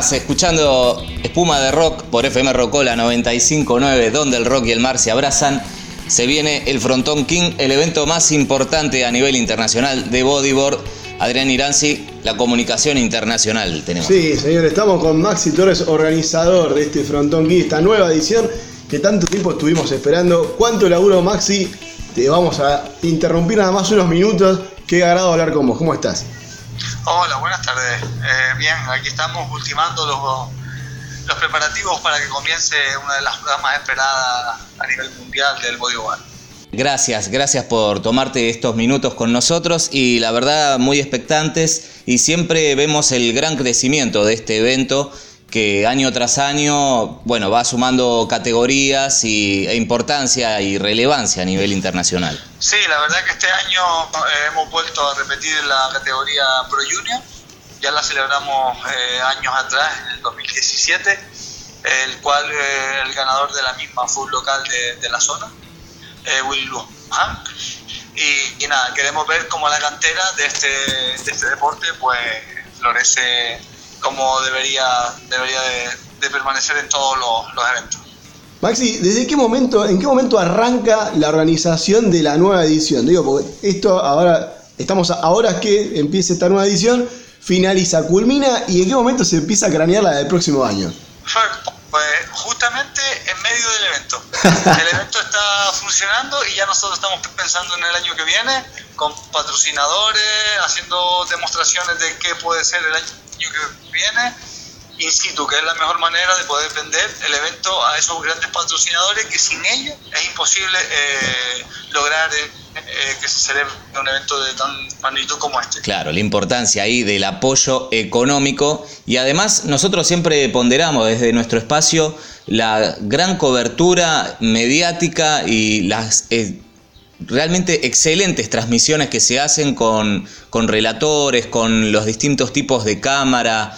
escuchando Espuma de Rock por FM Rocola 959, donde el rock y el mar se abrazan. Se viene el Frontón King, el evento más importante a nivel internacional de bodyboard. Adrián Iranzi, la comunicación internacional tenemos. Sí, señor, estamos con Maxi Torres, organizador de este Frontón King, esta nueva edición que tanto tiempo estuvimos esperando. ¿Cuánto laburo, Maxi? Te vamos a interrumpir nada más unos minutos. Qué agrado hablar con vos. ¿Cómo estás? Hola, buenas tardes. Eh, bien, aquí estamos ultimando los, los preparativos para que comience una de las pruebas más esperadas a nivel mundial del bodyboard. Gracias, gracias por tomarte estos minutos con nosotros y la verdad muy expectantes y siempre vemos el gran crecimiento de este evento que año tras año, bueno, va sumando categorías y, e importancia y relevancia a nivel internacional. Sí, la verdad que este año eh, hemos vuelto a repetir la categoría Pro Junior, ya la celebramos eh, años atrás, en el 2017, el cual eh, el ganador de la misma fue un local de, la zona, Will Luján. Y, y, nada, queremos ver cómo la cantera de este, de este deporte pues florece como debería, debería de, permanecer en todos los, eventos. Maxi, ¿desde qué momento, en qué momento arranca la organización de la nueva edición? Digo, porque esto ahora, estamos ahora que empieza esta nueva edición, finaliza, culmina y en qué momento se empieza a cranear la del próximo año. Pues justamente en medio del evento. El evento está funcionando y ya nosotros estamos pensando en el año que viene, con patrocinadores, haciendo demostraciones de qué puede ser el año que viene in situ, que es la mejor manera de poder vender el evento a esos grandes patrocinadores que sin ellos es imposible eh, lograr eh, eh, que se celebre un evento de tan magnitud como este. Claro, la importancia ahí del apoyo económico y además nosotros siempre ponderamos desde nuestro espacio la gran cobertura mediática y las realmente excelentes transmisiones que se hacen con, con relatores, con los distintos tipos de cámara.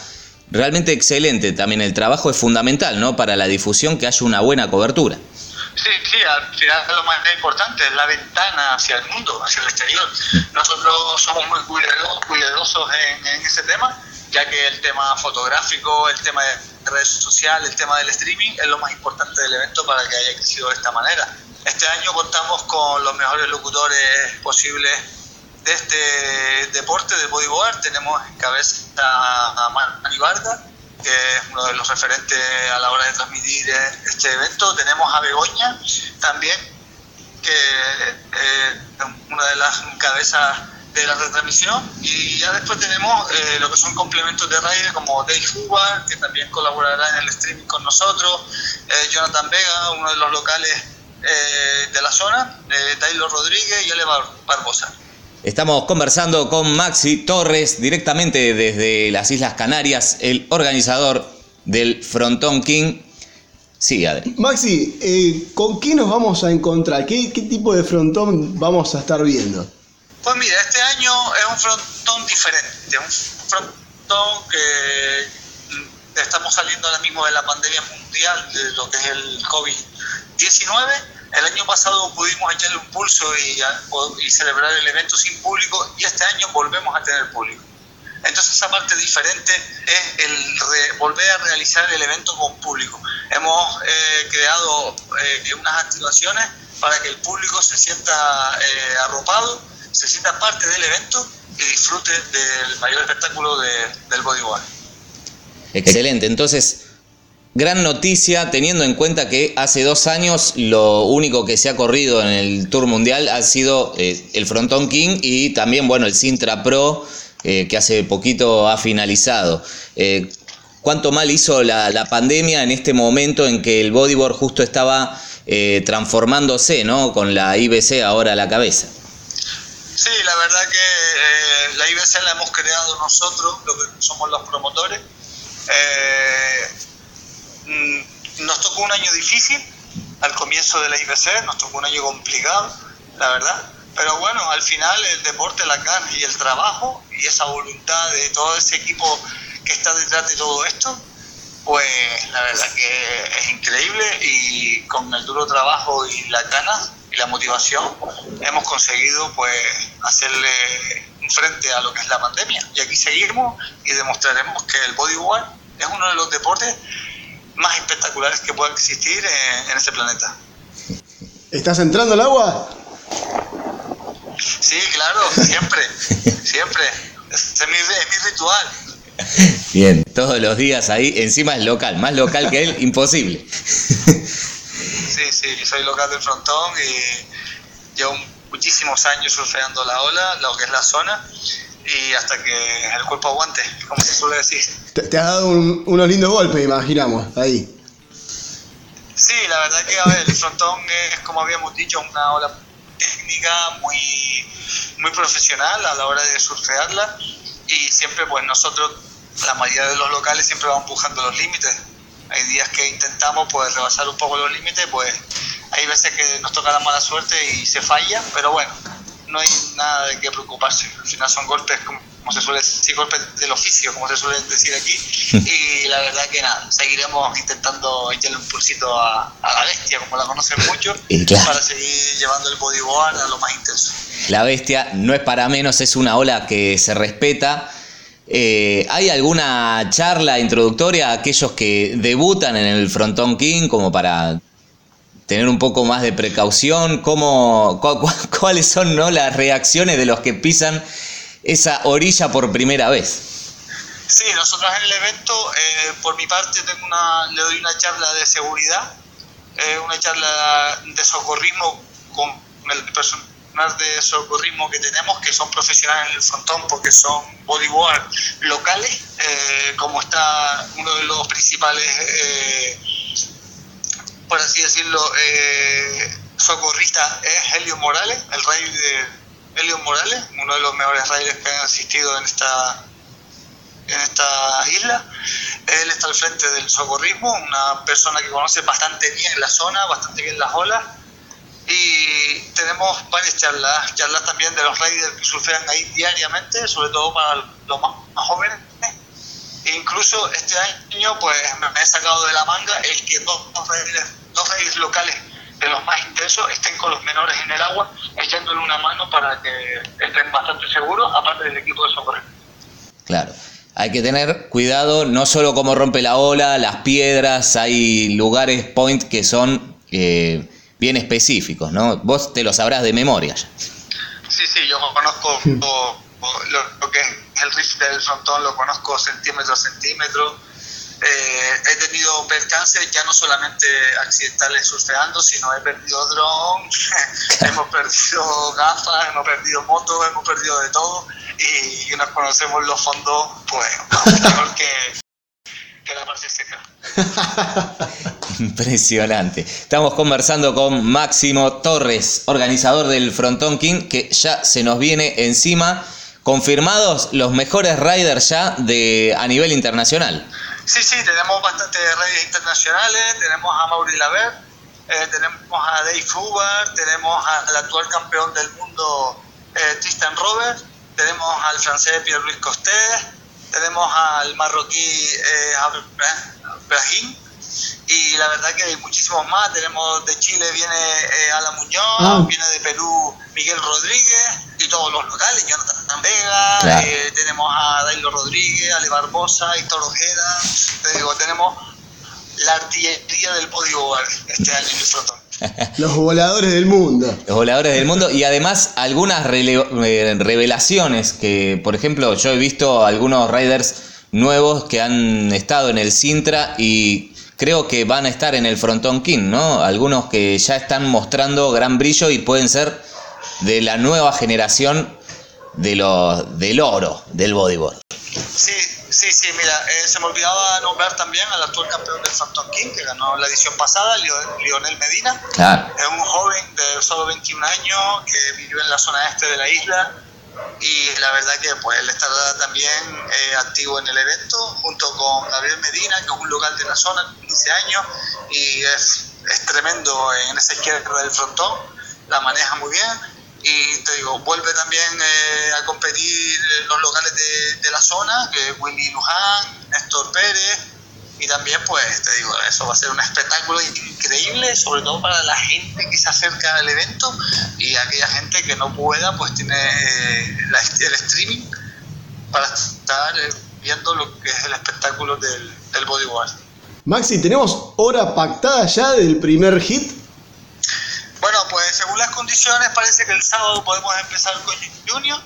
Realmente excelente también el trabajo es fundamental, ¿no? Para la difusión que haya una buena cobertura. Sí, sí, al final lo más importante es la ventana hacia el mundo, hacia el exterior. Nosotros somos muy cuidadosos en, en ese tema, ya que el tema fotográfico, el tema de redes sociales, el tema del streaming es lo más importante del evento para que haya crecido de esta manera. Este año contamos con los mejores locutores posibles de este deporte de bodyboard. Tenemos en cabeza a Manny Varga, que es uno de los referentes a la hora de transmitir este evento. Tenemos a Begoña también, que es una de las cabezas de la retransmisión y ya después tenemos eh, lo que son complementos de radio como Dave Fuba, que también colaborará en el streaming con nosotros, eh, Jonathan Vega, uno de los locales eh, de la zona, Taylor Rodríguez y Ale Barbosa. Estamos conversando con Maxi Torres directamente desde las Islas Canarias, el organizador del Frontón King. Sí, Adri. Maxi, eh, ¿con qué nos vamos a encontrar? ¿Qué, ¿Qué tipo de frontón vamos a estar viendo? Pues mira, este año es un frontón diferente, un frontón que mm, estamos saliendo ahora mismo de la pandemia mundial, de lo que es el COVID-19 el año pasado pudimos echarle un pulso y, celebrar el evento sin público y este año volvemos a tener público. Entonces esa parte diferente es el volver a realizar el evento con público. Hemos eh, creado eh, unas activaciones para que el público se sienta eh, arropado, se sienta parte del evento y disfrute del mayor espectáculo del bodyboard. Excelente, entonces Gran noticia teniendo en cuenta que hace dos años lo único que se ha corrido en el Tour Mundial ha sido eh, el Frontón King y también bueno el Sintra Pro eh, que hace poquito ha finalizado. Eh, ¿Cuánto mal hizo la, pandemia en este momento en que el bodyboard justo estaba transformándose ¿no? con la IBC ahora a la cabeza? Sí, la verdad que la IBC la hemos creado nosotros, lo que somos los promotores. Nos tocó un año difícil al comienzo de la IBC, nos tocó un año complicado, la verdad. Pero bueno, al final el deporte, la ganas y el trabajo y esa voluntad de todo ese equipo que está detrás de todo esto, pues la verdad que es increíble y con el duro trabajo y las ganas y la motivación hemos conseguido pues hacerle frente a lo que es la pandemia. Y aquí seguimos y demostraremos que el bodyboard es uno de los deportes más espectaculares que pueda existir en, en este planeta. ¿Estás entrando al agua? Sí, claro, siempre, siempre. Es mi, es mi ritual. Bien, todos los días ahí, encima es local, más local que él, imposible. Sí, sí, soy local del frontón y llevo muchísimos años surfeando la ola, lo que es la zona, y hasta que el cuerpo aguante, como se suele decir. Te, has dado un- unos lindos golpes, imaginamos, ahí. Sí, la verdad que a ver, el frontón es, como habíamos dicho, una ola técnica muy, muy profesional a la hora de surfearla y siempre pues nosotros, la mayoría de los locales siempre vamos empujando los límites. Hay días que intentamos pues rebasar un poco los límites, pues hay veces que nos toca la mala suerte y se falla, pero bueno, no hay nada de qué preocuparse. Al final son golpes, como se suele decir, golpes del oficio, como se suele decir aquí. Y la verdad que nada, seguiremos intentando echarle un pulsito a, a la bestia, como la conocen mucho, Y claro. para seguir llevando el bodyboard a lo más intenso. La bestia no es para menos, es una ola que se respeta. Eh, ¿Hay alguna charla introductoria a aquellos que debutan en el Frontón King como para tener un poco más de precaución? ¿Cómo, cu- cu- ¿Cuáles son no, las reacciones de los que pisan esa orilla por primera vez? Sí, nosotros en el evento, eh, por mi parte, tengo una, le doy una charla de seguridad, eh, una charla de socorrismo con el personal de socorrismo que tenemos, que son profesionales en el frontón porque son bodyboard locales, eh, como está uno de los principales, eh, por así decirlo, eh, socorristas es Helio Morales, el rey de Helio Morales, uno de los mejores raiders que han asistido en esta en esta isla. Él está al frente del socorrismo, una persona que conoce bastante bien la zona, bastante bien las olas. Y tenemos varias charlas, charlas también de los raiders que surfean ahí diariamente, sobre todo para los más, más jóvenes. E incluso este año pues me he sacado de la manga el que dos, dos dos raiders locales de los más intensos estén con los menores en el agua, echándole una mano para que estén bastante seguros, aparte del equipo de socorrismo. Claro. Hay que tener cuidado no solo cómo rompe la ola, las piedras, hay lugares point que son eh, bien específicos, ¿no? Vos te lo sabrás de memoria ya. Sí, sí, yo conozco lo, lo- lo que es el riff del frontón, lo conozco centímetro a centímetro. Eh, he tenido percances ya no solamente accidentales surfeando, sino he perdido dron, hemos perdido gafas, hemos perdido motos, hemos perdido de todo y, nos conocemos los fondos, pues, mejor que, que la parte seca. Impresionante. Estamos conversando con Máximo Torres, organizador del Frontón King, que ya se nos viene encima. Confirmados los mejores riders ya de a nivel internacional. Sí, sí, tenemos bastantes redes internacionales, tenemos a Mauri Laver, eh, tenemos a Dave Hubbard, tenemos al actual campeón del mundo eh, Tristan Robert, tenemos al francés Pierre-Louis Costés, tenemos al marroquí eh, Abra- Brahim y la verdad que hay muchísimos más, tenemos de Chile viene eh, Ala Muñoz, Ah. viene de Perú Miguel Rodríguez y todos los locales, Jonathan Vega, Claro. eh, tenemos a Dailo Rodríguez, Ale Barbosa, Héctor Ojeda, te digo, tenemos la artillería del bodyboard este año en el frontón. Los voladores del mundo. Los voladores del mundo y además algunas eh, revelaciones que, por ejemplo, yo he visto algunos riders nuevos que han estado en el Sintra y creo que van a estar en el Frontón King, ¿no? Algunos que ya están mostrando gran brillo y pueden ser de la nueva generación de los, del oro del bodyboard. Sí, sí, sí, mira, eh, se me olvidaba nombrar también al actual campeón del Phantom King, que ganó la edición pasada, Lionel Medina. Claro. Es un joven de solo 21 años que vive en la zona este de la isla y la verdad que pues él estará también eh, activo en el evento junto con Gabriel Medina, que es un local de la zona, 15 años y es, es tremendo en esa izquierda del frontón, la maneja muy bien y te digo, vuelve también eh, a competir los locales de, de la zona, que es Willy Luján, Néstor Pérez, y también, pues, te digo, eso va a ser un espectáculo increíble, sobre todo para la gente que se acerca al evento y aquella gente que no pueda, pues tiene eh, la- el streaming para estar eh, viendo lo que es el espectáculo del, del bodyboard. Maxi, ¿tenemos hora pactada ya del primer hit? Bueno, pues según las condiciones parece que el sábado podemos empezar con Junior.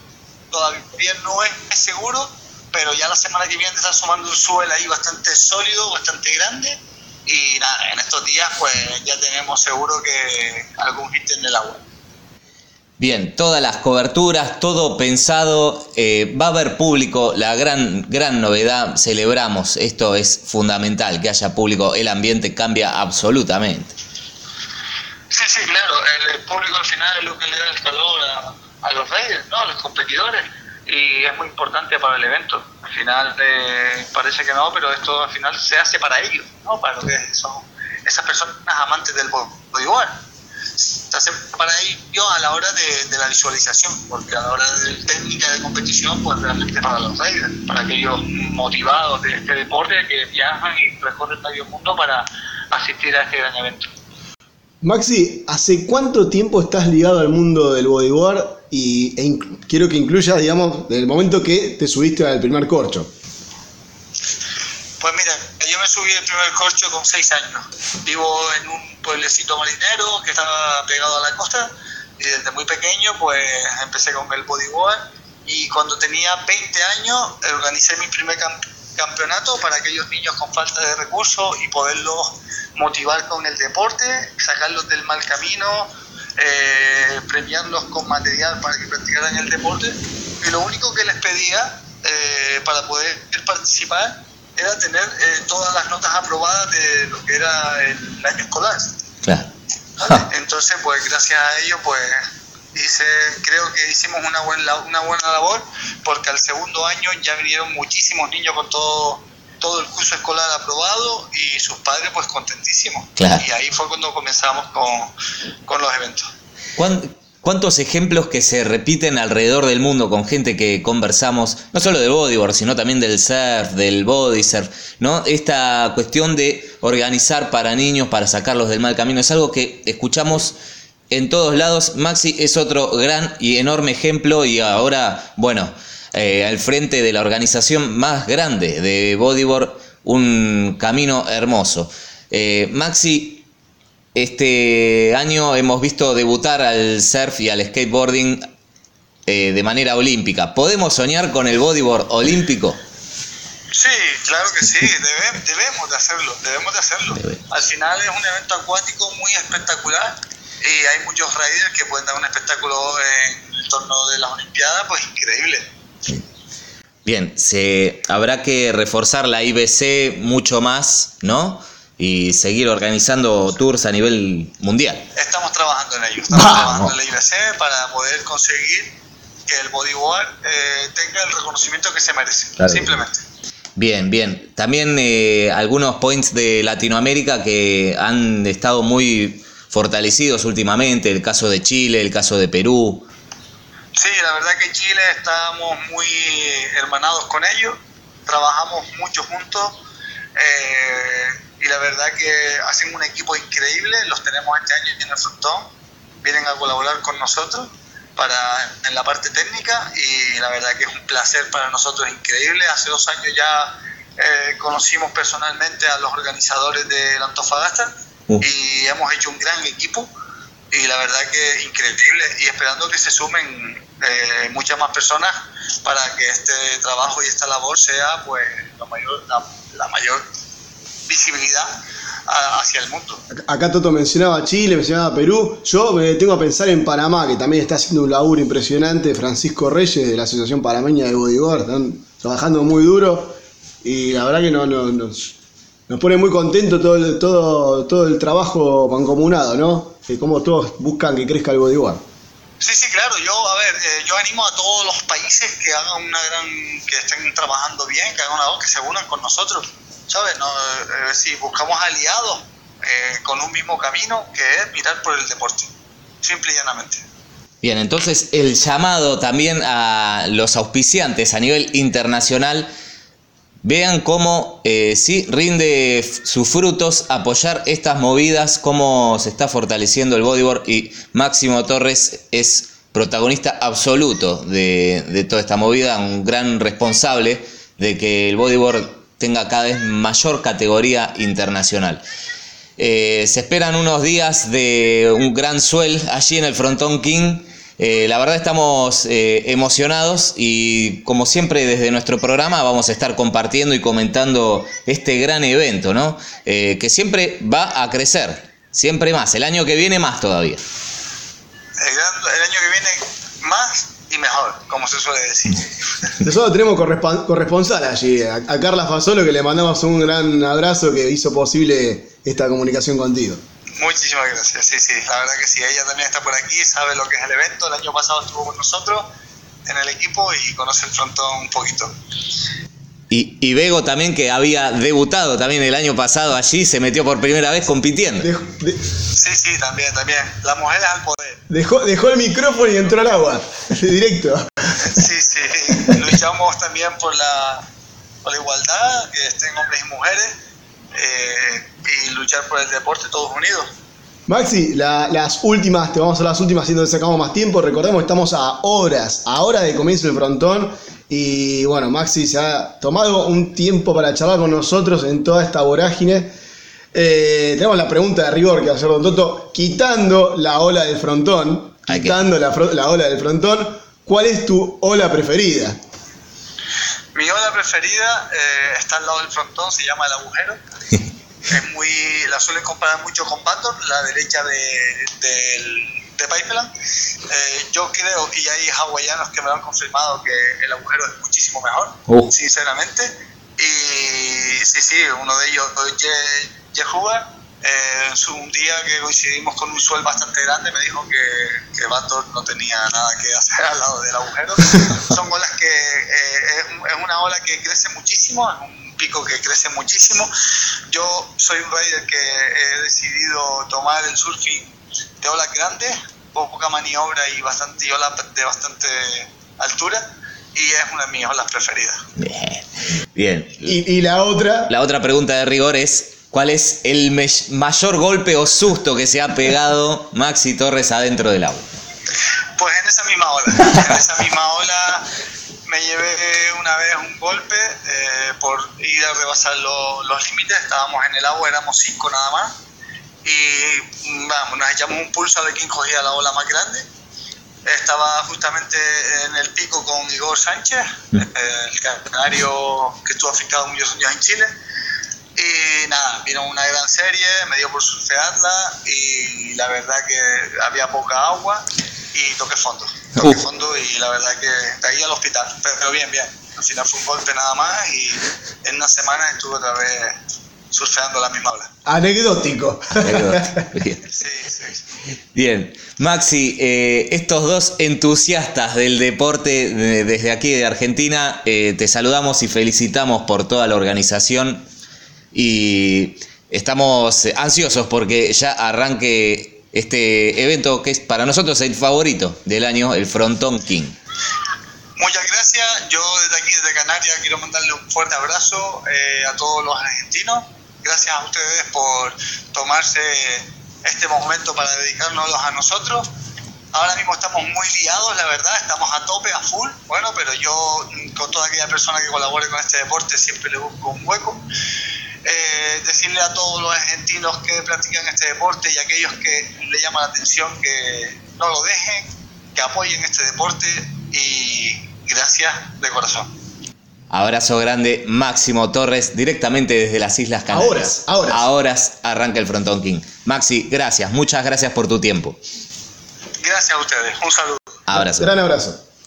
Todavía no es seguro, pero ya la semana que viene está sumando un suelo ahí bastante sólido, bastante grande. Y nada, en estos días pues ya tenemos seguro que algún hit en el agua. Bien, todas las coberturas, todo pensado, eh, va a haber público, la gran, gran novedad, celebramos, esto es fundamental, que haya público, el ambiente cambia absolutamente. Sí, sí, claro, el, público al final es lo que le da el calor a, los reyes, ¿no? a los competidores, y es muy importante para el evento. Al final eh, parece que no, pero esto al final se hace para ellos, ¿no? para lo que son esas personas amantes del igual se hace para ello a la hora de, la visualización, porque a la hora de técnica de competición, pues realmente para los riders, para aquellos motivados de este deporte que viajan y recorren medio mundo para asistir a este gran evento. Maxi, ¿hace cuánto tiempo estás ligado al mundo del bodyboard? Y e quiero que incluya, digamos, del momento que te subiste al primer corcho. Pues mira, yo me subí el primer corcho con seis años. Vivo en un pueblecito marinero que estaba pegado a la costa y desde muy pequeño pues empecé con el bodyboard y cuando tenía 20 años organicé mi primer campeonato para aquellos niños con falta de recursos y poderlos motivar con el deporte, sacarlos del mal camino, eh, premiarlos con material para que practicaran el deporte y lo único que les pedía eh, para poder participar era tener eh, todas las notas aprobadas de lo que era el año escolar. Claro. Entonces, pues gracias a ello, pues hice, creo que hicimos una buena, una buena labor, porque al segundo año ya vinieron muchísimos niños con todo, todo el curso escolar aprobado y sus padres pues contentísimos. Y ahí fue cuando comenzamos con, con los eventos. ¿Cuántos ejemplos que se repiten alrededor del mundo con gente que conversamos, no solo de bodyboard, sino también del surf, del body surf, ¿no? Esta cuestión de organizar para niños, para sacarlos del mal camino, es algo que escuchamos en todos lados. Maxi es otro gran y enorme ejemplo y ahora, bueno, eh, al frente de la organización más grande de bodyboard, un camino hermoso. Eh, Maxi, este año hemos visto debutar al surf y al skateboarding eh, de manera olímpica. ¿Podemos soñar con el bodyboard olímpico? Sí, claro que sí, debemos de hacerlo, debemos de hacerlo. Al final es un evento acuático muy espectacular y hay muchos riders que pueden dar un espectáculo en el torno de las Olimpiadas, pues increíble. Bien, se habrá que reforzar la IBC mucho más, ¿no? y seguir organizando tours a nivel mundial. Estamos trabajando en ello, estamos trabajando en la IBC para poder conseguir que el bodyboard eh, tenga el reconocimiento que se merece, simplemente. Bien, bien. También eh, algunos points de Latinoamérica que han estado muy fortalecidos últimamente, el caso de Chile, el caso de Perú. Sí, la verdad que Chile estamos muy hermanados con ellos, trabajamos mucho juntos. Eh, y la verdad que hacen un equipo increíble, los tenemos este año en el frontón, vienen a colaborar con nosotros para en la parte técnica y la verdad que es un placer para nosotros increíble. Hace dos años ya eh, conocimos personalmente a los organizadores de la Antofagasta y hemos hecho un gran equipo y la verdad que increíble y esperando que se sumen eh, muchas más personas para que este trabajo y esta labor sea pues mayor, la mayor visibilidad hacia el mundo. Acá Toto mencionaba Chile, mencionaba Perú. Yo me tengo a pensar en Panamá, que también está haciendo un laburo impresionante. Francisco Reyes de la Asociación Panameña de Bodyboard, están trabajando muy duro. Y la verdad que no, nos, pone muy contento todo el, todo, todo el trabajo mancomunado, ¿no? Que como todos buscan que crezca el bodyboard. Sí, sí, claro. Yo, a ver, eh, yo animo a todos los países que hagan una gran, que estén trabajando bien, que hagan una que se unan con nosotros ¿sabes? No, eh, si buscamos aliados eh, con un mismo camino que es mirar por el deporte, simple y llanamente. Bien, entonces el llamado también a los auspiciantes a nivel internacional, vean cómo eh, sí rinde sus frutos apoyar estas movidas, cómo se está fortaleciendo el bodyboard y Máximo Torres es protagonista absoluto de, toda esta movida, un gran responsable de que el bodyboard tenga cada vez mayor categoría internacional. Eh, se esperan unos días de un gran suel allí en el Frontón King. Eh, la verdad estamos eh, emocionados y como siempre desde nuestro programa vamos a estar compartiendo y comentando este gran evento, ¿no? que siempre va a crecer, siempre más, el año que viene más todavía. El, año que viene más y mejor, como se suele decir. Nosotros tenemos corresponsal allí, a, a Carla Fasolo, que le mandamos un gran abrazo que hizo posible esta comunicación contigo. Muchísimas gracias, sí, sí, la verdad que sí, ella también está por aquí, sabe lo que es el evento, el año pasado estuvo con nosotros en el equipo y conoce el frontón un poquito. Y, y Bego también, que había debutado también el año pasado allí, se metió por primera vez compitiendo. Sí, sí, también, también. Las mujeres al poder. Dejó, dejó el micrófono y entró al agua, directo. Sí, sí. Luchamos también por la, por la igualdad, que estén hombres y mujeres. Eh, y luchar por el deporte todos unidos. Maxi, las últimas, te vamos a las últimas, siendo que sacamos más tiempo. Recordemos que estamos a horas, a horas de comienzo del frontón. Y bueno, Maxi se ha tomado un tiempo para charlar con nosotros en toda esta vorágine. Eh, tenemos la pregunta de rigor que hacer Don Toto, quitando la ola del frontón, quitando la, la ola del frontón, ¿cuál es tu ola preferida? Mi ola preferida eh, está al lado del frontón, se llama El Agujero. es muy, la suelen comparar mucho con Bator, la derecha de, de Pipeline. Eh, yo creo, y hay hawaianos que me lo han confirmado, que el agujero es muchísimo mejor, uh. sinceramente. Y sí, sí, uno de ellos, Jehuba, eh, un día que coincidimos con un suelo bastante grande, me dijo que, que Bator no tenía nada que hacer al lado del agujero. Son olas que eh, es, es, una ola que crece muchísimo, es un pico que crece muchísimo. Yo soy un rider que he decidido tomar el surfing de olas grandes, poca maniobra y bastante olas de bastante altura y es una de mis olas preferidas. Bien. Bien. ¿Y, la otra? La otra pregunta de rigor es, ¿cuál es el mayor golpe o susto que se ha pegado Maxi Torres adentro del agua? Pues en esa misma ola. En esa misma ola me llevé una vez un golpe eh, por ir a rebasar los límites, estábamos en el agua, éramos cinco nada más, y vamos, nos echamos un pulso a ver quién cogía la ola más grande. Estaba justamente en el pico con Igor Sánchez, mm. el canario que estuvo afincado muchos años en Chile. Y nada, vino una gran serie, me dio por surfearla y la verdad que había poca agua y toqué fondo. Toqué fondo y la verdad que de ahí al hospital. Pero bien, bien. Al final fue un golpe nada más y en una semana estuve otra vez surfeando la misma ola. Anecdótico. Bien. Sí, sí, Bien. Maxi, eh, estos dos entusiastas del deporte desde aquí de Argentina, eh, te saludamos y felicitamos por toda la organización y estamos ansiosos porque ya arranque este evento que es para nosotros el favorito del año, el Frontón King. Muchas gracias. Yo desde aquí, desde Canarias, quiero mandarle un fuerte abrazo eh, a todos los argentinos. Gracias a ustedes por tomarse este momento para dedicarnos a nosotros. Ahora mismo estamos muy liados, la verdad, estamos a tope, a full. Bueno, pero yo con toda aquella persona que colabore con este deporte siempre le busco un hueco. Eh, decirle a todos los argentinos que practican este deporte y aquellos que le llaman la atención que no lo dejen, que apoyen este deporte y gracias de corazón. Abrazo grande, Máximo Torres, directamente desde las Islas Canarias. Ahora, ahora. Ahora arranca el Frontón King. Maxi, gracias, muchas gracias por tu tiempo. Gracias a ustedes, un saludo. Abrazo. Gran abrazo.